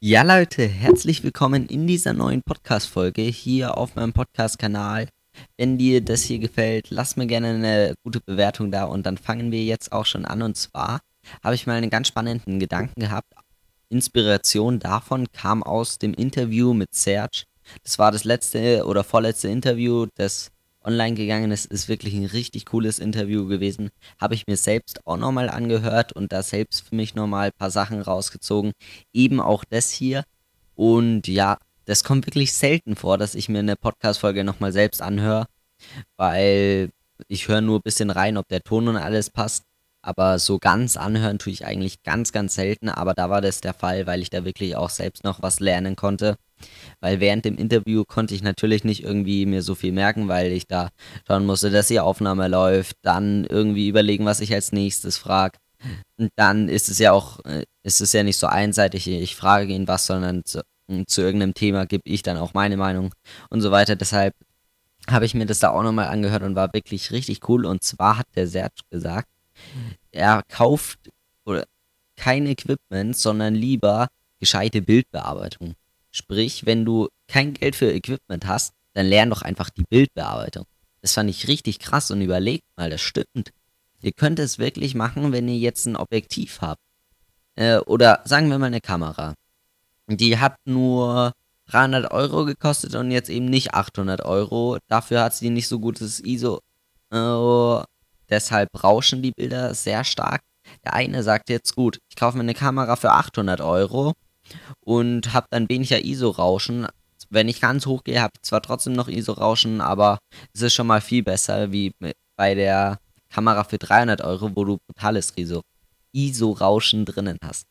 Ja, Leute, herzlich willkommen in dieser neuen Podcast-Folge hier auf meinem Podcast-Kanal. Wenn dir das hier gefällt, lass mir gerne eine gute Bewertung da und dann fangen wir jetzt auch schon an. Und zwar habe ich mal einen ganz spannenden Gedanken gehabt. Inspiration davon kam aus dem Interview mit Serge. Das war das letzte oder vorletzte Interview, das online gegangen ist. Ist wirklich ein richtig cooles Interview gewesen. Habe ich mir selbst auch nochmal angehört und da selbst für mich nochmal ein paar Sachen rausgezogen. Eben auch das hier. Und ja, das kommt wirklich selten vor, dass ich mir eine Podcast-Folge nochmal selbst anhöre, weil ich höre nur ein bisschen rein, ob der Ton und alles passt. Aber so ganz anhören tue ich eigentlich ganz, ganz selten. Aber da war das der Fall, weil ich da wirklich auch selbst noch was lernen konnte. Weil während dem Interview konnte ich natürlich nicht irgendwie mir so viel merken, weil ich da schauen musste, dass die Aufnahme läuft, dann irgendwie überlegen, was ich als nächstes frage. Und dann ist es ja auch, äh, ist es ja nicht so einseitig, ich frage ihn was, sondern zu, zu irgendeinem Thema gebe ich dann auch meine Meinung und so weiter. Deshalb habe ich mir das da auch nochmal angehört und war wirklich richtig cool. Und zwar hat der Serge gesagt, er kauft oder kein Equipment, sondern lieber gescheite Bildbearbeitung. Sprich, wenn du kein Geld für Equipment hast, dann lern doch einfach die Bildbearbeitung. Das fand ich richtig krass und überlegt mal, das stimmt. Ihr könnt es wirklich machen, wenn ihr jetzt ein Objektiv habt. Äh, oder sagen wir mal eine Kamera. Die hat nur 300 Euro gekostet und jetzt eben nicht 800 Euro. Dafür hat sie nicht so gutes ISO. Äh, deshalb rauschen die Bilder sehr stark. Der eine sagt jetzt, gut, ich kaufe mir eine Kamera für 800 Euro und habe dann weniger ISO-Rauschen. Wenn ich ganz hoch gehe, habe ich zwar trotzdem noch ISO-Rauschen, aber es ist schon mal viel besser wie bei der Kamera für 300 Euro, wo du brutales ISO-Rauschen drinnen hast.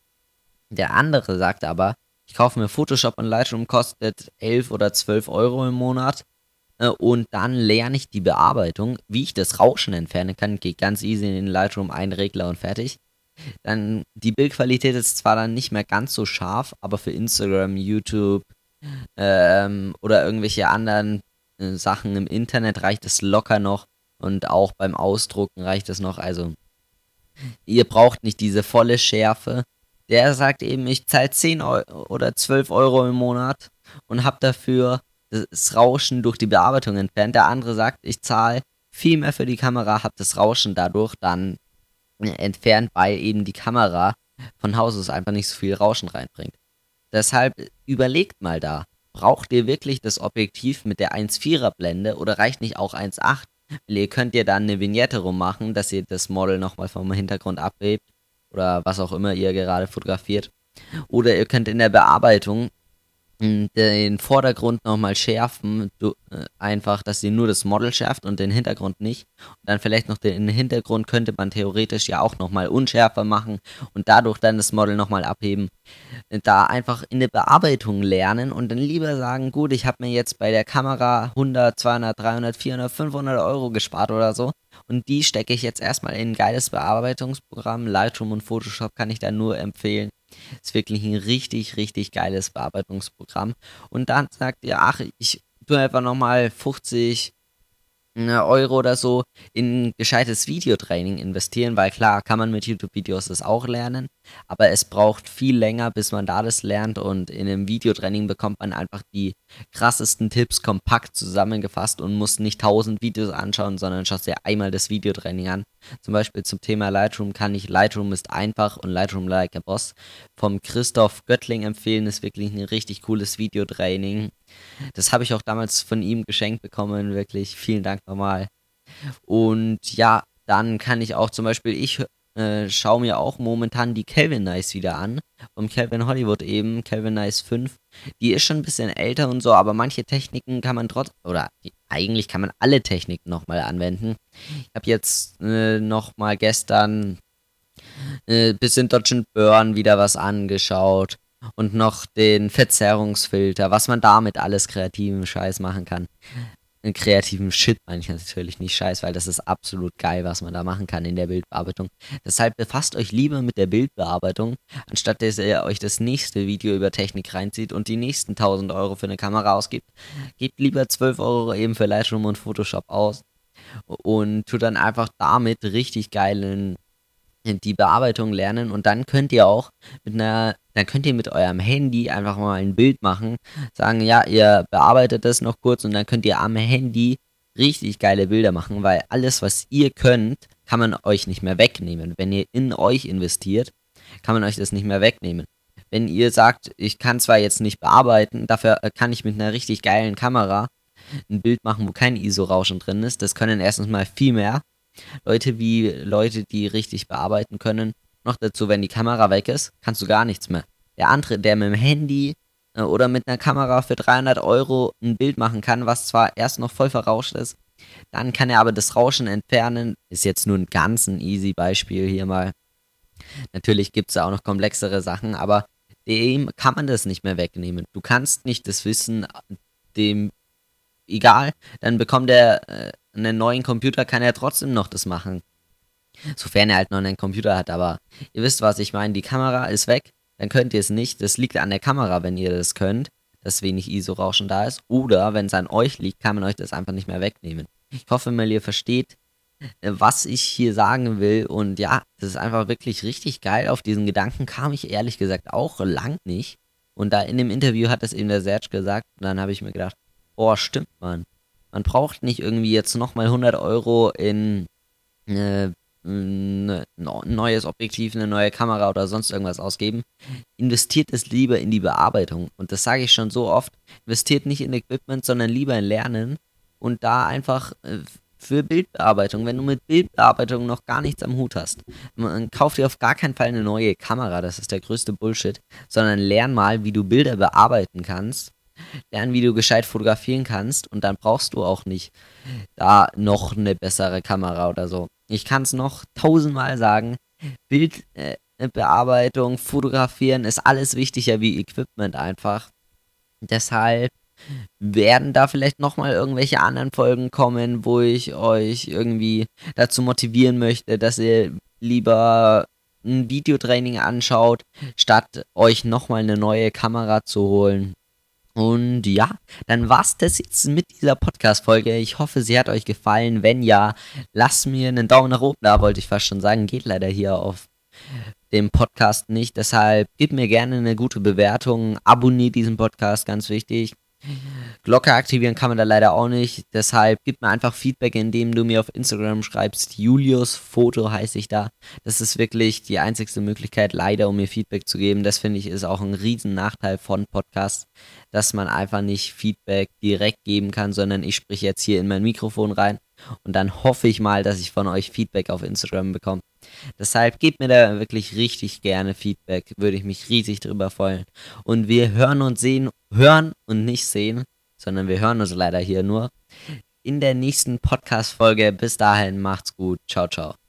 Der andere sagt aber, ich kaufe mir Photoshop und Lightroom, kostet 11 oder 12 Euro im Monat. Äh, und dann lerne ich die Bearbeitung, wie ich das Rauschen entfernen kann. Geht ganz easy in den Lightroom, ein Regler und fertig. Dann die Bildqualität ist zwar dann nicht mehr ganz so scharf, aber für Instagram, YouTube ähm, oder irgendwelche anderen äh, Sachen im Internet reicht es locker noch und auch beim Ausdrucken reicht es noch. Also ihr braucht nicht diese volle Schärfe. Der sagt eben, ich zahle 10 Euro oder 12 Euro im Monat und habe dafür das Rauschen durch die Bearbeitung entfernt. Der andere sagt, ich zahle viel mehr für die Kamera, habe das Rauschen dadurch dann entfernt, weil eben die Kamera von Haus aus einfach nicht so viel Rauschen reinbringt. Deshalb überlegt mal da, braucht ihr wirklich das Objektiv mit der 1,4er Blende oder reicht nicht auch 1,8? Weil ihr könnt ja dann eine Vignette rummachen, dass ihr das Model nochmal vom Hintergrund abhebt oder was auch immer ihr gerade fotografiert. Oder ihr könnt in der Bearbeitung den Vordergrund nochmal schärfen, du, äh, einfach, dass sie nur das Model schärft und den Hintergrund nicht. Und dann vielleicht noch den Hintergrund könnte man theoretisch ja auch nochmal unschärfer machen und dadurch dann das Model nochmal abheben. Da einfach in der Bearbeitung lernen und dann lieber sagen, gut, ich habe mir jetzt bei der Kamera 100, 200, 300, 400, 500 Euro gespart oder so. Und die stecke ich jetzt erstmal in ein geiles Bearbeitungsprogramm. Lightroom und Photoshop kann ich da nur empfehlen. Ist wirklich ein richtig, richtig geiles Bearbeitungsprogramm. Und dann sagt ihr, ach, ich tue einfach nochmal 50 Euro oder so in gescheites Videotraining investieren, weil klar kann man mit YouTube-Videos das auch lernen, aber es braucht viel länger, bis man da das lernt und in einem Videotraining bekommt man einfach die krassesten Tipps kompakt zusammengefasst und muss nicht tausend Videos anschauen, sondern schaut dir einmal das Videotraining an. Zum Beispiel zum Thema Lightroom kann ich Lightroom ist einfach und Lightroom Like a Boss vom Christoph Göttling empfehlen, ist wirklich ein richtig cooles Videotraining das habe ich auch damals von ihm geschenkt bekommen. Wirklich vielen Dank nochmal. Und ja, dann kann ich auch zum Beispiel, ich äh, schaue mir auch momentan die Kelvin Nice wieder an. Vom Kelvin Hollywood eben, Kelvin Nice 5. Die ist schon ein bisschen älter und so, aber manche Techniken kann man trotz, oder eigentlich kann man alle Techniken nochmal anwenden. Ich habe jetzt äh, nochmal gestern äh, bisschen Dodge and Burn wieder was angeschaut und noch den Verzerrungsfilter, was man damit alles kreativen Scheiß machen kann. Einen kreativen Shit meine ich natürlich nicht Scheiß, weil das ist absolut geil, was man da machen kann in der Bildbearbeitung. Deshalb befasst euch lieber mit der Bildbearbeitung, anstatt dass ihr euch das nächste Video über Technik reinzieht und die nächsten 1000 Euro für eine Kamera ausgibt. Gebt lieber 12 Euro eben für Lightroom und Photoshop aus und tut dann einfach damit richtig geilen die Bearbeitung lernen und dann könnt ihr auch mit einer dann könnt ihr mit eurem Handy einfach mal ein Bild machen, sagen, ja, ihr bearbeitet das noch kurz und dann könnt ihr am Handy richtig geile Bilder machen, weil alles, was ihr könnt, kann man euch nicht mehr wegnehmen. Wenn ihr in euch investiert, kann man euch das nicht mehr wegnehmen. Wenn ihr sagt, ich kann zwar jetzt nicht bearbeiten, dafür äh, kann ich mit einer richtig geilen Kamera ein Bild machen, wo kein ISO-Rauschen drin ist. Das können erstens mal viel mehr Leute wie Leute, die richtig bearbeiten können. Noch dazu, wenn die Kamera weg ist, kannst du gar nichts mehr. Der andere, der mit dem Handy äh, oder mit einer Kamera für 300 Euro ein Bild machen kann, was zwar erst noch voll verrauscht ist, dann kann er aber das Rauschen entfernen. Ist jetzt nur ein ganz ein easy Beispiel hier mal. Natürlich gibt es da auch noch komplexere Sachen, aber dem kann man das nicht mehr wegnehmen. Du kannst nicht das Wissen dem egal, dann bekommt er äh, einen neuen Computer, kann er trotzdem noch das machen. Sofern er halt noch einen Computer hat, aber ihr wisst, was ich meine. Die Kamera ist weg, dann könnt ihr es nicht. Das liegt an der Kamera, wenn ihr das könnt, dass wenig ISO-Rauschen da ist. Oder wenn es an euch liegt, kann man euch das einfach nicht mehr wegnehmen. Ich hoffe mal, ihr versteht, äh, was ich hier sagen will. Und ja, das ist einfach wirklich richtig geil. Auf diesen Gedanken kam ich ehrlich gesagt auch lang nicht. Und da in dem Interview hat es eben der Serge gesagt. Und dann habe ich mir gedacht, oh, stimmt, man. Man braucht nicht irgendwie jetzt nochmal 100 Euro in äh, ein neues Objektiv, eine neue Kamera oder sonst irgendwas ausgeben. Investiert es lieber in die Bearbeitung. Und das sage ich schon so oft. Investiert nicht in Equipment, sondern lieber in Lernen. Und da einfach äh, für Bildbearbeitung, wenn du mit Bildbearbeitung noch gar nichts am Hut hast, man kauft dir auf gar keinen Fall eine neue Kamera, das ist der größte Bullshit, sondern lern mal, wie du Bilder bearbeiten kannst, lern, wie du gescheit fotografieren kannst und dann brauchst du auch nicht da noch eine bessere Kamera oder so. Ich kann es noch tausendmal sagen, Bildbearbeitung, äh, Fotografieren ist alles wichtiger wie Equipment einfach. Deshalb werden da vielleicht nochmal irgendwelche anderen Folgen kommen, wo ich euch irgendwie dazu motivieren möchte, dass ihr lieber ein Videotraining anschaut, statt euch nochmal eine neue Kamera zu holen. Und ja, dann war's das jetzt mit dieser Podcast-Folge. Ich hoffe, sie hat euch gefallen. Wenn ja, lasst mir einen Daumen nach oben da, wollte ich fast schon sagen. Geht leider hier auf dem Podcast nicht. Deshalb gebt mir gerne eine gute Bewertung. Abonniert diesen Podcast, ganz wichtig. Glocke aktivieren kann man da leider auch nicht. Deshalb gib mir einfach Feedback, indem du mir auf Instagram schreibst. Julius Foto heiße ich da. Das ist wirklich die einzigste Möglichkeit, leider, um mir Feedback zu geben. Das finde ich ist auch ein riesen Nachteil von Podcasts, dass man einfach nicht Feedback direkt geben kann, sondern ich spreche jetzt hier in mein Mikrofon rein und dann hoffe ich mal, dass ich von euch Feedback auf Instagram bekomme. Deshalb gebt mir da wirklich richtig gerne Feedback. Würde ich mich riesig drüber freuen. Und wir hören und sehen, hören und nicht sehen, sondern wir hören uns leider hier nur in der nächsten Podcast-Folge. Bis dahin, macht's gut. Ciao, ciao.